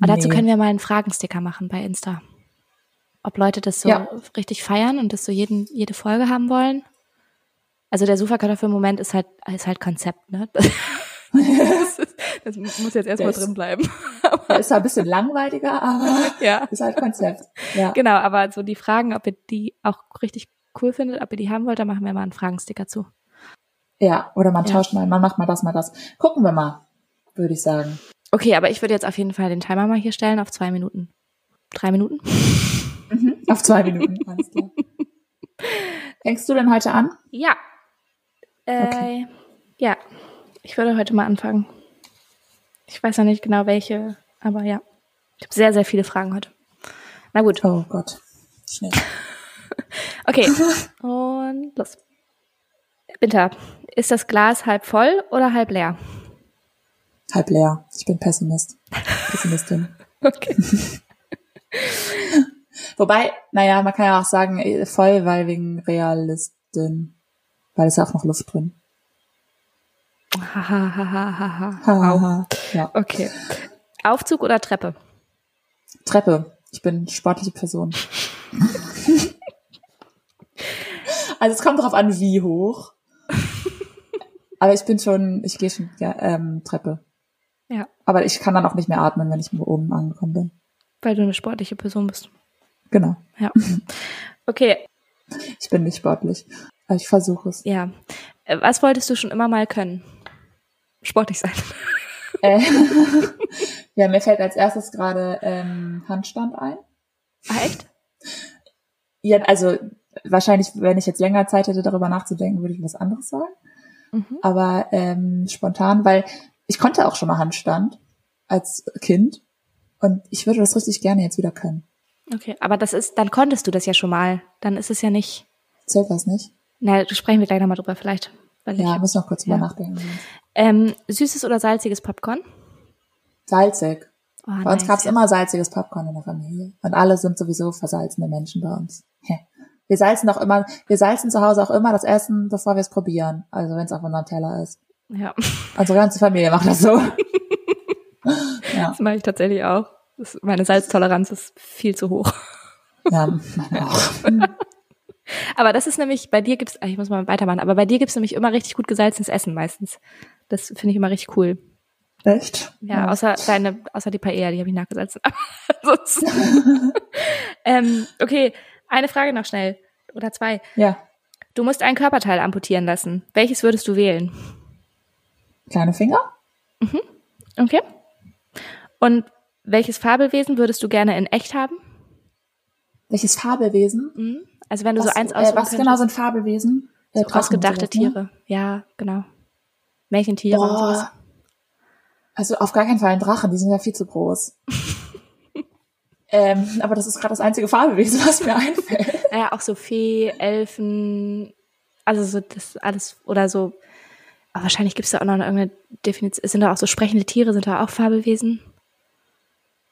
Und dazu Nee. können wir mal einen Fragensticker machen bei Insta. Ob Leute das so Ja. richtig feiern und das so jeden, jede Folge haben wollen. Also der Sofakartoffel-Moment ist halt, ist halt Konzept, ne? Das, ist, das muss jetzt erstmal drin bleiben. Der ist ein bisschen langweiliger, aber Ja. ist halt Konzept. Ja. Genau, aber so die Fragen, ob ihr die auch richtig cool findet, ob ihr die haben wollt, da machen wir mal einen Fragensticker zu. Ja, oder man Ja. tauscht mal, man macht mal das, mal das. Gucken wir mal, würde ich sagen. Okay, aber ich würde jetzt auf jeden Fall den Timer mal hier stellen auf zwei Minuten. Drei Minuten? Auf zwei Minuten, alles klar. Fängst du denn heute an? Ja. Äh, Okay. Ja, ich würde heute mal anfangen. Ich weiß noch nicht genau welche, aber ja. Ich habe sehr, sehr viele Fragen heute. Na gut, Oh Gott. Schnell. okay. Und los. Winter, ist das Glas halb voll oder halb leer? Halb leer. Ich bin Pessimist. Pessimistin. Okay. Wobei, naja, man kann ja auch sagen, eh, voll, weil wegen Realistin. Weil es ja auch noch Luft drin. Haha, haha, haha. Au. Hahaha. ja. Okay. Aufzug oder Treppe? Treppe. Ich bin sportliche Person. also es kommt darauf an, wie hoch. Aber ich bin schon, ich gehe schon ja, ähm, Treppe. Ja, Aber ich kann dann auch nicht mehr atmen, wenn ich oben angekommen bin. weil du eine sportliche Person bist. Genau. Ja. Okay, Ich bin nicht sportlich. Aber ich versuche es. ja. Äh, Was wolltest du schon immer mal können? Sportlich sein. Äh, ja, mir fällt als erstes gerade ähm, Handstand ein. Ah, echt? Ja, also wahrscheinlich, wenn ich jetzt länger Zeit hätte, darüber nachzudenken, würde ich was anderes sagen. Mhm. Aber ähm, spontan, weil ich konnte auch schon mal Handstand als Kind und ich würde das richtig gerne jetzt wieder können. Okay, aber das ist, dann konntest du das ja schon mal. Dann ist es ja nicht. Zählt das nicht? Na, sprechen wir gleich nochmal drüber, vielleicht. Weil Ja, ich, muss noch kurz Ja. drüber nachdenken. ähm, süßes oder salziges Popcorn? Salzig. Oh, Bei uns nice, gab's ja. immer salziges Popcorn in der Familie. Und alle sind sowieso versalzene Menschen bei uns. Wir salzen doch immer, wir salzen zu Hause auch immer das Essen, bevor wir es probieren. Also wenn es auf unserem Teller ist. Ja, Unsere ganze Familie macht das so. ja, das mache ich tatsächlich auch. Das, meine Salztoleranz ist viel zu hoch. ja, meine auch. Aber das ist nämlich, bei dir gibt's, ah, ich muss mal weitermachen, aber bei dir gibt's nämlich immer richtig gut gesalzenes Essen meistens. Das finde ich immer richtig cool. Echt? Ja, außer deine, außer die Paella, die habe ich nachgesalzen. Ähm, okay, eine Frage noch schnell. Oder zwei. Ja, Du musst ein Körperteil amputieren lassen. Welches würdest du wählen? Kleine Finger? Okay. Und welches Fabelwesen würdest du gerne in echt haben? Welches Fabelwesen? Mhm. Also wenn du Was, so eins äh, aussuchen was genau könntest. sind Fabelwesen? Äh, so ausgedachte ne? Tiere. Ja, genau. Märchentiere und sowas. Boah. Also auf gar keinen Fall ein Drachen, die sind ja viel zu groß. ähm, aber das ist gerade das einzige Fabelwesen, was mir einfällt. Ja, auch so Fee, Elfen, also so das alles oder so. Aber wahrscheinlich gibt es da auch noch irgendeine Definition. Sind da auch so sprechende Tiere, sind da auch Fabelwesen?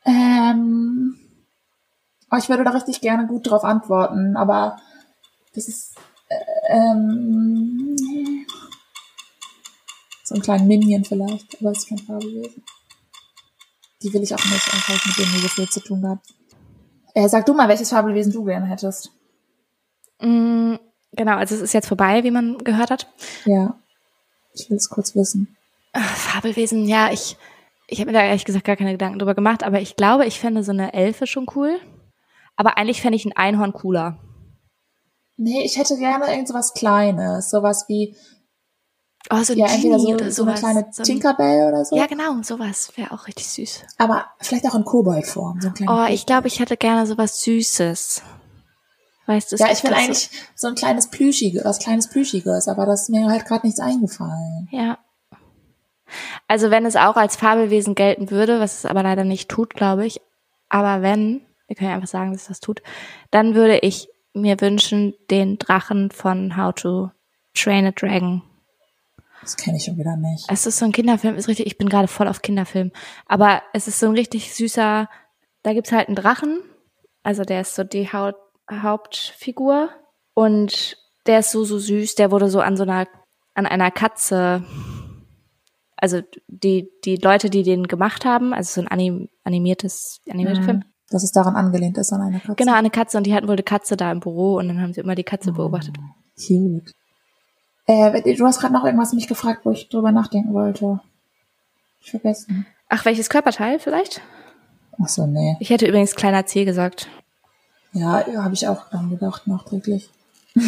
Ähm, oh, ich würde da richtig gerne gut drauf antworten, aber das ist äh, ähm, so ein kleinen Minion vielleicht, aber es ist kein Fabelwesen. Die will ich auch nicht, einfach mit denen nie so viel zu tun gehabt. Äh, sag du mal, welches Fabelwesen du gerne hättest. Mm, genau, also es ist jetzt vorbei, wie man gehört hat. Ja. Ich will es kurz wissen. Ah, Fabelwesen, ja, ich, ich habe mir da ehrlich gesagt gar keine Gedanken drüber gemacht, aber ich glaube, ich fände so eine Elfe schon cool. Aber eigentlich fände ich ein Einhorn cooler. Nee, ich hätte gerne irgend sowas Kleines. Sowas wie, Oh, so ein ja, entweder so, oder so eine kleine so ein, Tinkerbell oder so. Ja, genau, sowas wäre auch richtig süß. Aber vielleicht auch in Koboldform. So Oh, ich glaube, ich hätte gerne sowas Süßes. Weißt du, es Ja, gibt ich will eigentlich so ein kleines Plüschiges, was kleines Plüschiges, aber das ist mir halt gerade nichts eingefallen. Ja. Also wenn es auch als Fabelwesen gelten würde, was es aber leider nicht tut, glaube ich. Aber wenn, wir können ja einfach sagen, dass es das tut, dann würde ich mir wünschen, den Drachen von How to Train a Dragon. Das kenne ich schon wieder nicht. Es ist so ein Kinderfilm, ist richtig, ich bin gerade voll auf Kinderfilm. Aber es ist so ein richtig süßer, da gibt's halt einen Drachen, also der ist so die Haut, Hauptfigur und der ist so, so süß, der wurde so an so einer, an einer Katze, also die, die Leute, die den gemacht haben, also so ein anim, animiertes, animierter Film. Dass es daran angelehnt ist an einer Katze. Genau, eine Katze und die hatten wohl eine Katze da im Büro und dann haben sie immer die Oh. Katze beobachtet. Cute. Äh, du hast gerade noch irgendwas mich gefragt, wo ich drüber nachdenken wollte. Ich vergessen. Ach, welches Körperteil vielleicht? Ach so, nee. Ich hätte übrigens kleiner C gesagt. Ja, habe ich auch dran gedacht, nachträglich.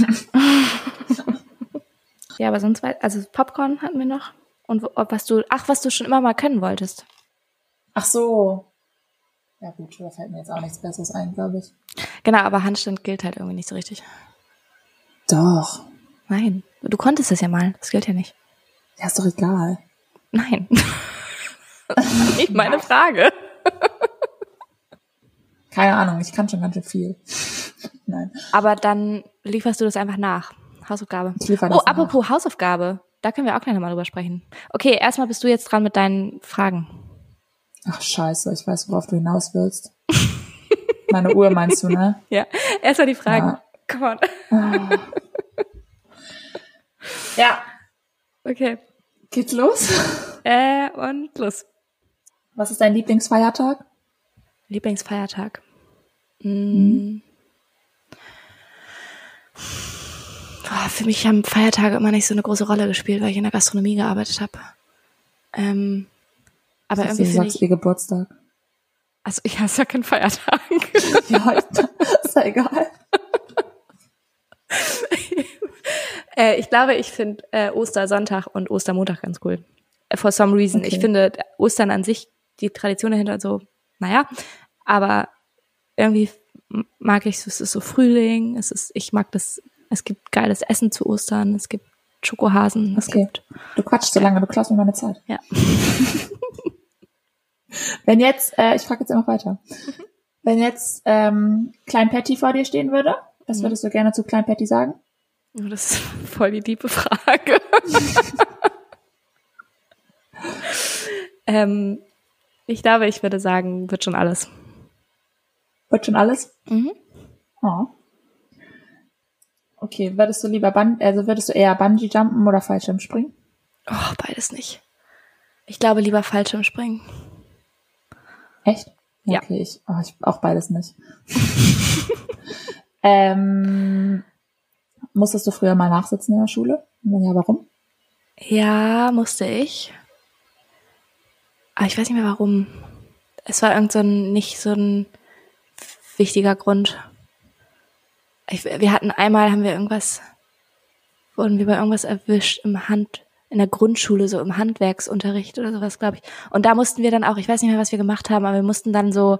Ja, aber sonst wei- also Popcorn hatten wir noch. Und was du, ach, was du schon immer mal können wolltest. Ach so. Ja gut, da fällt mir jetzt auch nichts Besseres ein, glaube ich. Genau, aber Handstand gilt halt irgendwie nicht so richtig. Doch. Nein, du konntest es ja mal. Das gilt ja nicht. Ja, ist doch egal. Nein. das ist nicht meine Frage. Keine Ahnung, ich kann schon ganz schön viel. Nein. Aber dann lieferst du das einfach nach. Hausaufgabe. Ich liefere Oh, das nach. apropos Hausaufgabe. Da können wir auch gleich nochmal drüber sprechen. Okay, erstmal bist du jetzt dran mit deinen Fragen. Ach scheiße, ich weiß, worauf du hinaus willst. Meine Uhr meinst du, ne? Ja, erstmal die Fragen. Ja. Come on. Ja. Okay. Geht's los? Äh, und los. Was ist dein Lieblingsfeiertag? Lieblingsfeiertag. Mm. Boah, für mich haben Feiertage immer nicht so eine große Rolle gespielt, weil ich in der Gastronomie gearbeitet habe. Ähm, aber Du irgendwie finde sagst ich, ihr Geburtstag. also ich hasse ja keinen Feiertag. Ja, ist ja egal. äh, ich glaube, ich finde äh, Ostersonntag und Ostermontag ganz cool. Äh, For some reason. Okay. Ich finde Ostern an sich, die Tradition dahinter so, naja, aber irgendwie mag ich es, es ist so Frühling, es ist, ich mag das, es gibt geiles Essen zu Ostern, es gibt Schokohasen, es Okay. gibt, Du quatschst so lange, du klaust mir meine Zeit. ja. Wenn jetzt, äh, ich frage jetzt immer weiter. Wenn jetzt ähm, Klein Patty vor dir stehen würde, was Mhm. würdest du gerne zu Klein Patty sagen? Oh, Das ist voll die tiefe Frage. ähm, ich glaube, ich würde sagen, wird schon alles. Wird schon alles? Mhm. Oh. Okay, würdest du lieber Bun also würdest du eher Bungee jumpen oder Fallschirm springen? Oh, beides nicht. Ich glaube lieber Fallschirmspringen. Echt? Ja. Okay, ich, oh, ich auch beides nicht. ähm, musstest du früher mal nachsitzen in der Schule? Wenn ja, warum? Ja, musste ich. Aber ich weiß nicht mehr warum. Es war irgend so ein, nicht so ein wichtiger Grund. Ich, wir hatten einmal, haben wir irgendwas, wurden wir bei irgendwas erwischt im Hand, in der Grundschule, so im Handwerksunterricht oder sowas, glaube ich. Und da mussten wir dann auch, ich weiß nicht mehr, was wir gemacht haben, aber wir mussten dann so,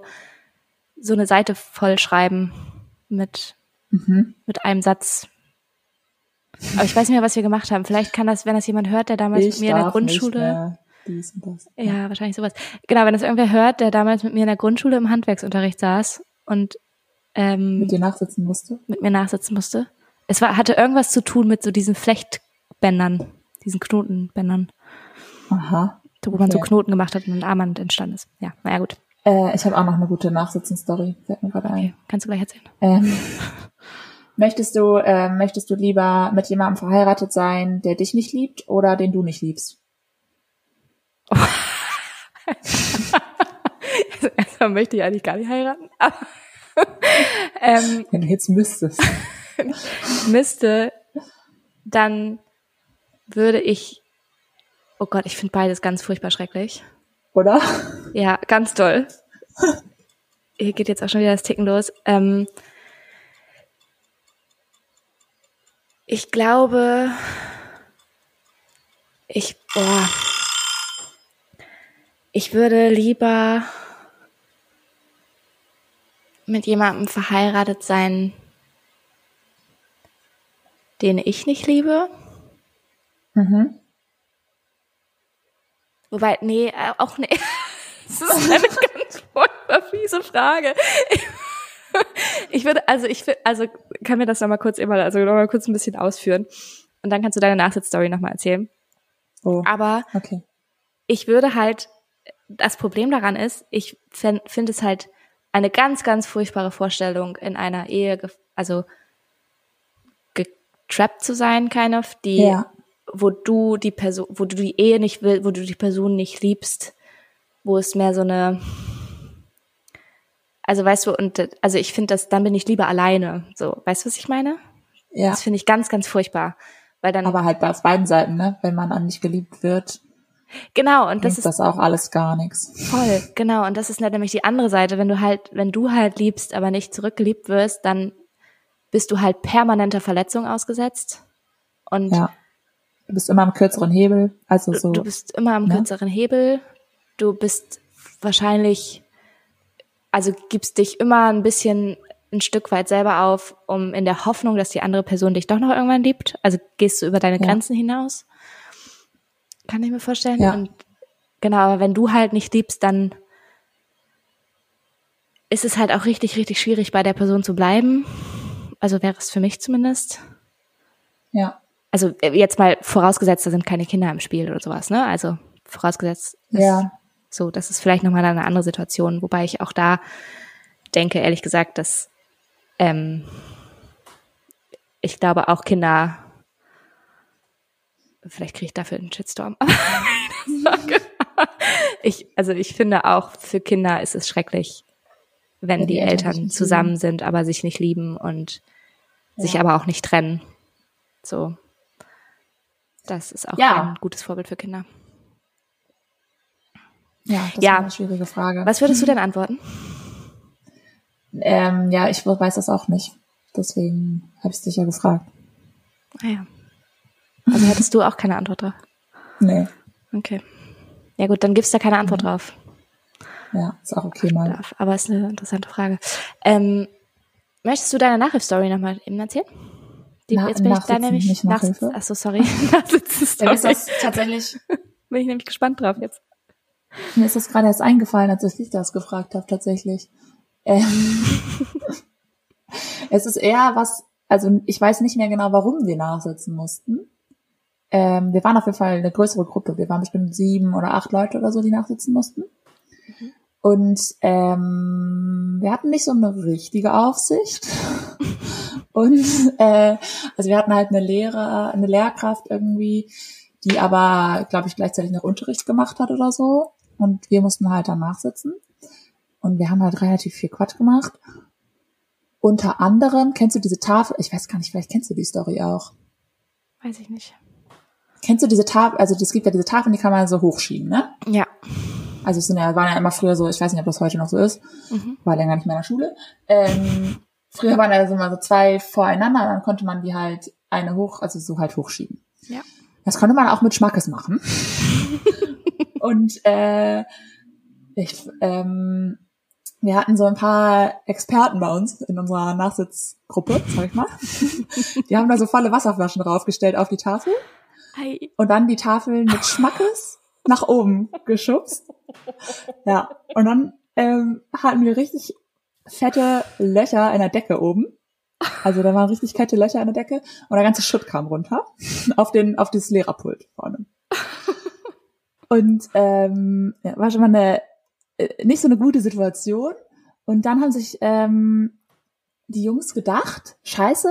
so eine Seite vollschreiben mit, Mhm. mit einem Satz. Aber ich weiß nicht mehr, was wir gemacht haben. Vielleicht kann das, wenn das jemand hört, der damals mit mir in der Grundschule. Ja, wahrscheinlich sowas. Genau, wenn das irgendwer hört, der damals mit mir in der Grundschule im Handwerksunterricht saß und ähm, Mit dir nachsitzen musste? mit mir nachsitzen musste. Es war, hatte irgendwas zu tun mit so diesen Flechtbändern, diesen Knotenbändern, Aha. wo man so Okay. Knoten gemacht hat und ein Armband entstanden ist. Ja, naja, gut. Äh, ich habe auch noch eine gute Nachsitzen-Story. Fällt mir gerade ein. Okay, kannst du gleich erzählen. Ähm, möchtest du, ähm, möchtest du lieber mit jemandem verheiratet sein, der dich nicht liebt oder den du nicht liebst? Also erstmal möchte ich eigentlich gar nicht heiraten, aber ähm, Wenn du jetzt müsstest. müsste, dann würde ich, oh Gott, ich finde beides ganz furchtbar schrecklich. Oder? Ja, ganz toll. Hier geht jetzt auch schon wieder das Ticken los. Ähm, ich glaube, ich, boah, ich würde lieber mit jemandem verheiratet sein, den ich nicht liebe. Mhm. Wobei, nee, äh, auch nee. Das ist eine ganz furchtbar fiese Frage. Ich würde, also ich also kann mir das nochmal kurz immer, also nochmal kurz ein bisschen ausführen. Und dann kannst du deine Nachsitzstory nochmal erzählen. Oh, Aber okay. ich würde halt, das Problem daran ist, ich finde es halt eine ganz, ganz furchtbare Vorstellung, in einer Ehe, also getrappt zu sein, kind of, die, Ja. wo du die Person, wo du die Ehe nicht willst, wo du die Person nicht liebst, wo es mehr so eine, also weißt du, und also ich finde das, dann bin ich lieber alleine. So, weißt du, was ich meine? Ja. Das finde ich ganz, ganz furchtbar. Weil dann, Aber halt auf beiden Seiten, ne? Wenn man an nicht geliebt wird, genau, und das ist das auch alles gar nichts. Voll, genau. Und das ist nämlich die andere Seite. Wenn du halt, wenn du halt liebst, aber nicht zurückgeliebt wirst, dann bist du halt permanenter Verletzung ausgesetzt. Und Ja. Du bist immer am kürzeren Hebel, also so. du bist immer am ne? kürzeren Hebel. Du bist wahrscheinlich, also gibst dich immer ein bisschen ein Stück weit selber auf, um in der Hoffnung, dass die andere Person dich doch noch irgendwann liebt. Also gehst du über deine Ja. Grenzen hinaus. Kann ich mir vorstellen. Ja. Und genau, aber wenn du halt nicht liebst, dann ist es halt auch richtig, richtig schwierig, bei der Person zu bleiben. Also wäre es für mich zumindest. ja. Also äh, jetzt mal vorausgesetzt, da sind keine Kinder im Spiel oder sowas, ne? Also vorausgesetzt, ist Ja. so, das ist vielleicht nochmal eine andere Situation, wobei ich auch da denke, ehrlich gesagt, dass ähm, ich glaube auch Kinder, vielleicht kriege ich dafür einen Shitstorm, ich also ich finde auch für Kinder ist es schrecklich, wenn Wenn die die Eltern sich Eltern zusammen sind, aber sich nicht lieben und sich Ja. aber auch nicht trennen. So. Das ist auch Ja. ein gutes Vorbild für Kinder. Ja, das Ja. ist eine schwierige Frage. Was würdest du denn antworten? Ähm, ja, ich weiß das auch nicht. Deswegen habe ich dich ja gefragt. Ah ja. Also hättest du auch keine Antwort drauf. Nee. Okay. Ja gut, dann gibst du da keine Antwort drauf. Ja, ist auch okay mal. Darf. Aber ist eine interessante Frage. Ähm, möchtest du deine Nachhilfstory nochmal eben erzählen? Die, Na- jetzt bin ich da nämlich nicht Nachhilfe. Ach so, sorry. Nachsitzen mir ist das tatsächlich, Bin ich nämlich gespannt drauf jetzt. mir ist das gerade erst eingefallen, als ich dich das gefragt habe, tatsächlich. Ähm, es ist eher was, also ich weiß nicht mehr genau, warum wir nachsitzen mussten. Ähm, wir waren auf jeden Fall eine größere Gruppe. Wir waren bestimmt sieben oder acht Leute oder so, die nachsitzen mussten. Und ähm, wir hatten nicht so eine richtige Aufsicht. Und äh, also wir hatten halt eine Lehrer, eine Lehrkraft irgendwie, die aber, glaube ich, gleichzeitig noch Unterricht gemacht hat oder so. Und wir mussten halt dann nachsitzen. Und wir haben halt relativ viel Quatsch gemacht. Unter anderem, kennst du diese Tafel? Ich weiß gar nicht, vielleicht kennst du die Story auch. Weiß ich nicht. Kennst du diese Tafel? Also es gibt ja diese Tafeln, die kann man so hochschieben, ne? Ja. Also es sind ja, waren ja immer früher so, ich weiß nicht, ob das heute noch so ist, Mhm. war länger nicht mehr in der Schule. Ähm, früher waren da so mal so zwei voreinander, und dann konnte man die halt eine hoch, also so halt hochschieben. Ja. Das konnte man auch mit Schmackes machen. und äh, ich, ähm, wir hatten so ein paar Experten bei uns in unserer Nachsitzgruppe, sag ich mal. Die haben da so volle Wasserflaschen draufgestellt auf die Tafel Hi. und dann die Tafeln mit Schmackes nach oben geschubst. Ja, und dann ähm, hatten wir richtig fette Löcher in der Decke oben. Also da waren richtig fette Löcher in der Decke und der ganze Schutt kam runter auf den auf dieses Lehrerpult vorne. Und ähm, ja, war schon mal eine äh, nicht so eine gute Situation. Und dann haben sich ähm, die Jungs gedacht, scheiße,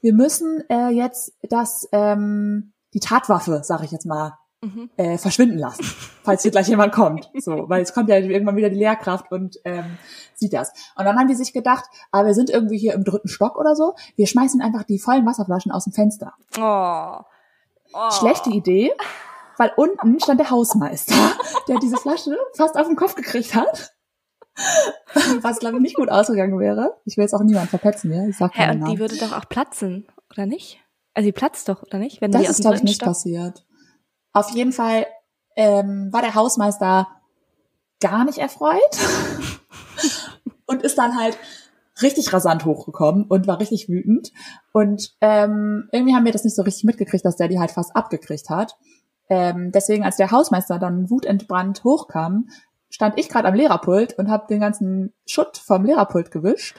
wir müssen äh, jetzt das ähm, die Tatwaffe, sag ich jetzt mal, Mhm. äh, verschwinden lassen, falls hier gleich jemand kommt. So, weil es kommt ja irgendwann wieder die Lehrkraft und ähm, sieht das. Und dann haben die sich gedacht, ah, wir sind irgendwie hier im dritten Stock oder so, wir schmeißen einfach die vollen Wasserflaschen aus dem Fenster. Oh. oh. Schlechte Idee, weil unten stand der Hausmeister, der diese Flasche fast auf den Kopf gekriegt hat. Was, glaube ich, nicht gut ausgegangen wäre. Ich will jetzt auch niemanden verpetzen, ja. Ich sag Hä, und die würde doch auch platzen, oder nicht? Also die platzt doch, oder nicht? Wenn Das ist, glaube ich, nicht Stock- passiert. Auf jeden Fall ähm, war der Hausmeister gar nicht erfreut und ist dann halt richtig rasant hochgekommen und war richtig wütend. Und ähm, irgendwie haben wir das nicht so richtig mitgekriegt, dass der die halt fast abgekriegt hat. Ähm, deswegen, als der Hausmeister dann wutentbrannt hochkam, stand ich gerade am Lehrerpult und habe den ganzen Schutt vom Lehrerpult gewischt.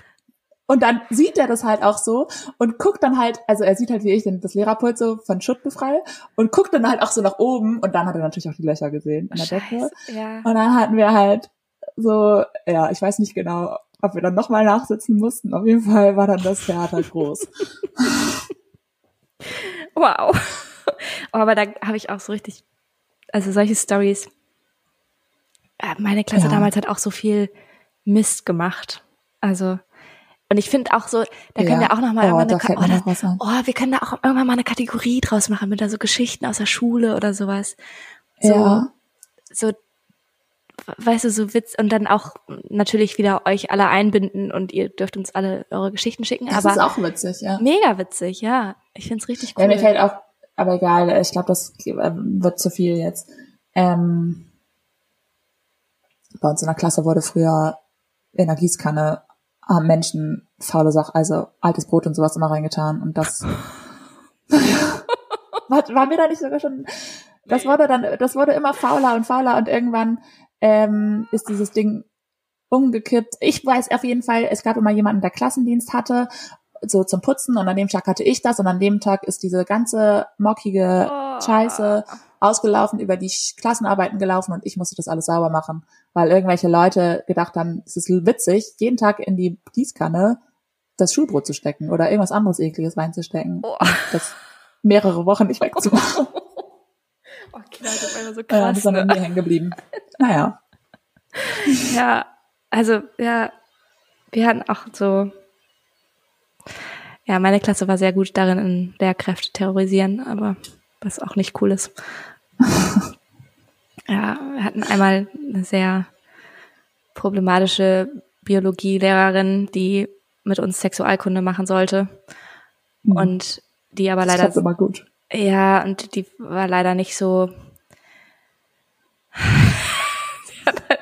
Und dann sieht er das halt auch so und guckt dann halt, also er sieht halt, wie ich den, das Lehrerpult so von Schutt befreie und guckt dann halt auch so nach oben und dann hat er natürlich auch die Löcher gesehen in der Decke. Scheiße, ja. Und dann hatten wir halt so, ja, ich weiß nicht genau, ob wir dann nochmal nachsitzen mussten. Auf jeden Fall war dann das Theater groß. Wow. Oh, aber da habe ich auch so richtig, also solche Stories. Äh, Meine Klasse Ja. damals hat auch so viel Mist gemacht. Also und ich finde auch so, da können Ja. wir auch noch mal Oh, irgendwann eine, oh, mir da, noch oh, wir können da auch irgendwann mal eine Kategorie draus machen mit da so Geschichten aus der Schule oder sowas. So, Ja. so, weißt du, so Witz und dann auch natürlich wieder euch alle einbinden und ihr dürft uns alle eure Geschichten schicken. Das ist auch witzig, ja. mega witzig, ja. Ich find's richtig cool. Ja, mir fällt auch, aber egal, ich glaube, das äh, wird zu viel jetzt. Ähm, bei uns in der Klasse wurde früher in der Gießkanne haben Menschen faule Sachen, also altes Brot und sowas immer reingetan und das war, waren wir da nicht sogar schon, das wurde dann, das wurde immer fauler und fauler und irgendwann ähm, ist dieses Ding umgekippt. Ich weiß auf jeden Fall, es gab immer jemanden, der Klassendienst hatte, so zum Putzen und an dem Tag hatte ich das und an dem Tag ist diese ganze mockige Oh. Scheiße ausgelaufen, über die Klassenarbeiten gelaufen und ich musste das alles sauber machen, weil irgendwelche Leute gedacht haben, es ist witzig, jeden Tag in die Gießkanne das Schulbrot zu stecken oder irgendwas anderes ekliges reinzustecken Oh. das mehrere Wochen nicht wegzumachen. Oh, Kinder, das immer so Ja, das krass. ist dann an ne? mir hängen geblieben. Naja. Ja, also ja, wir hatten auch so. Ja, meine Klasse war sehr gut darin, in Lehrkräfte terrorisieren, aber was auch nicht cool ist. ja, wir hatten einmal eine sehr problematische Biologielehrerin, die mit uns Sexualkunde machen sollte Mhm. und die aber das leider klappt immer gut. ja, und die war leider nicht so. sie hat halt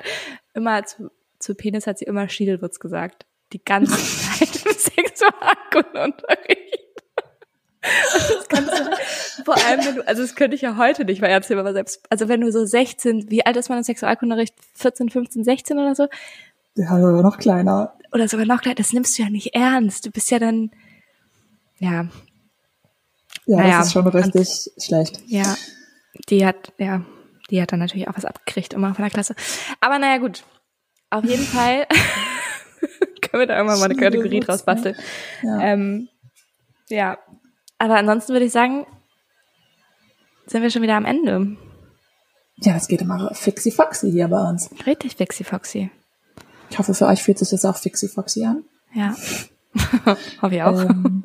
immer zu, zu Penis hat sie immer Schiedelwurz gesagt. Die ganze Zeit im Sexualkundeunterricht. Und Das Ganze, vor allem, wenn du, also das könnte ich ja heute nicht mehr ernst nehmen, aber selbst, also wenn du so 16, wie alt ist man im Sexualkundeunterricht? 14, 15, 16 oder so? Ja, aber noch kleiner. Oder sogar noch kleiner, das nimmst du ja nicht ernst. Du bist ja dann, ja, Ja, Naja, das ist schon und- richtig schlecht. Ja, die hat, ja, die hat dann natürlich auch was abgekriegt immer von der Klasse. Aber naja, gut. Auf jeden Fall können wir da irgendwann mal eine Kategorie draus basteln. Ja. Ähm, ja. Aber ansonsten würde ich sagen, sind wir schon wieder am Ende. Ja, das geht immer fixi foxy hier bei uns. Richtig fixi foxy. Ich hoffe, für euch fühlt sich das auch fixi foxy an. Ja. Hoffe ich auch. Ähm,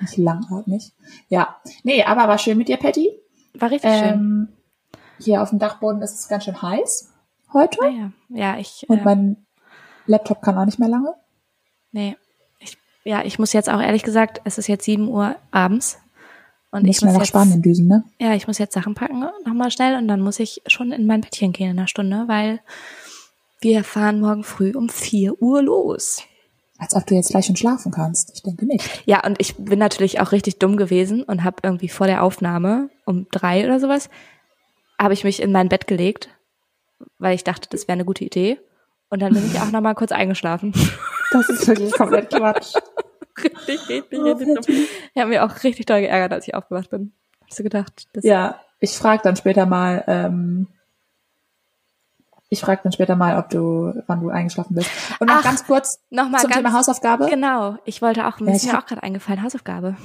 nicht langatmig. Ja. Nee, aber war schön mit dir, Patty. War richtig schön. Ähm, hier auf dem Dachboden ist es ganz schön heiß heute. Naja, ja, ich, Und äh, mein Laptop kann auch nicht mehr lange. nee, ich, ja, ich muss jetzt auch ehrlich gesagt, es ist jetzt 7 Uhr abends. Und Muss ich muss nach jetzt, Spanien düsen, ne? ja, ich muss jetzt Sachen packen, nochmal schnell, und dann muss ich schon in mein Bettchen gehen in einer Stunde, weil wir fahren morgen früh um 4 Uhr los. Als ob du jetzt gleich schon schlafen kannst. Ich denke nicht. Ja, und ich bin natürlich auch richtig dumm gewesen und habe irgendwie vor der Aufnahme um drei oder sowas, habe ich mich in mein Bett gelegt, weil ich dachte, das wäre eine gute Idee. Und dann bin ich auch noch mal kurz eingeschlafen. Das ist wirklich komplett Quatsch. richtig, richtig, Oh, richtig dumm. Ich habe mir auch richtig doll geärgert, als ich aufgewacht bin. Hast du gedacht? Das Ja, ich frage dann später mal, ähm, ich frage dann später mal, ob du, wann du eingeschlafen bist. Und noch Ach, ganz kurz noch mal zum ganz, Thema Hausaufgabe. Genau, ich wollte auch, mir Ja, ist mir auch gerade eingefallen, Hausaufgabe.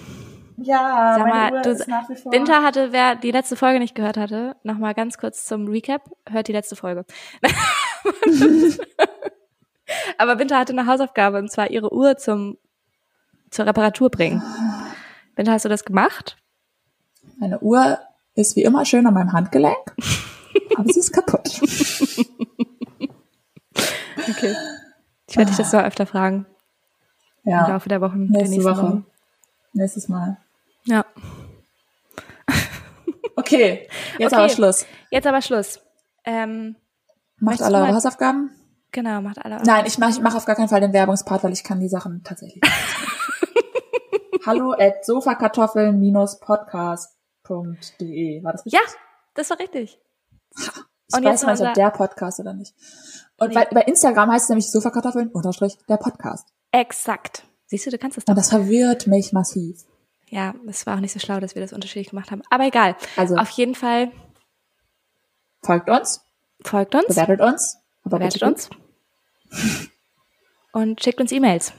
Ja, Sag meine mal, Uhr du- ist nach wie vor. Winter hatte, wer die letzte Folge nicht gehört hatte, noch mal ganz kurz zum Recap, hört die letzte Folge. Aber Winter hatte eine Hausaufgabe und zwar ihre Uhr zum zur Reparatur bringen. Winter, hast du das gemacht? Meine Uhr ist wie immer schön an meinem Handgelenk, aber sie ist kaputt. Okay. Ich werde dich das noch öfter fragen im Ja, Laufe der Wochen. der nächste nächsten Woche. Wochen. Nächstes Mal. Ja. Okay, jetzt Okay. aber Schluss. Jetzt aber Schluss. Ähm, Macht alle eure Hausaufgaben? genau, macht alle. Nein, ich mache ich mach auf gar keinen Fall den Werbungspart, weil ich kann die Sachen tatsächlich nicht. Hallo at sofakartoffeln-podcast.de. War das richtig? Ja, das war richtig. Ich und weiß unser- ob der Podcast oder nicht. Und Nee. weil, bei Instagram heißt es nämlich Sofakartoffeln unterstrich der Podcast. Exakt. Siehst du, du kannst das doch. Und das verwirrt mich massiv. Ja, es war auch nicht so schlau, dass wir das unterschiedlich gemacht haben. Aber egal. Also Auf jeden Fall folgt uns, folgt uns, bewertet uns. Bewertet uns und schickt uns E-Mails.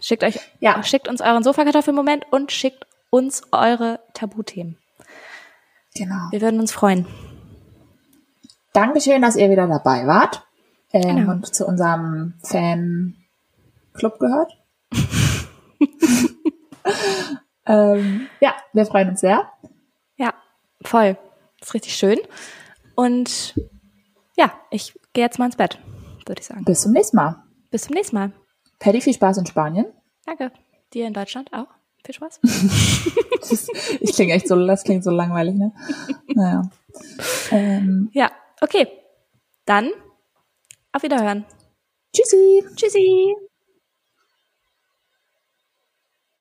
Schickt euch, Ja. schickt uns euren Sofakartoffelmoment und schickt uns eure Tabuthemen. Genau. Wir würden uns freuen. Dankeschön, dass ihr wieder dabei wart ähm, Genau. und zu unserem Fan-Club gehört. ähm, ja, wir freuen uns sehr. Ja, voll. Ist richtig schön. Und ja, ich gehe jetzt mal ins Bett, würde ich sagen. Bis zum nächsten Mal. Bis zum nächsten Mal. Paddy, viel Spaß in Spanien. Danke. Dir in Deutschland auch. Viel Spaß. Das, ich klinge echt so, das klingt so langweilig, ne? Naja. Ähm, Ja, okay. Dann auf Wiederhören. tschüssi. Tschüssi.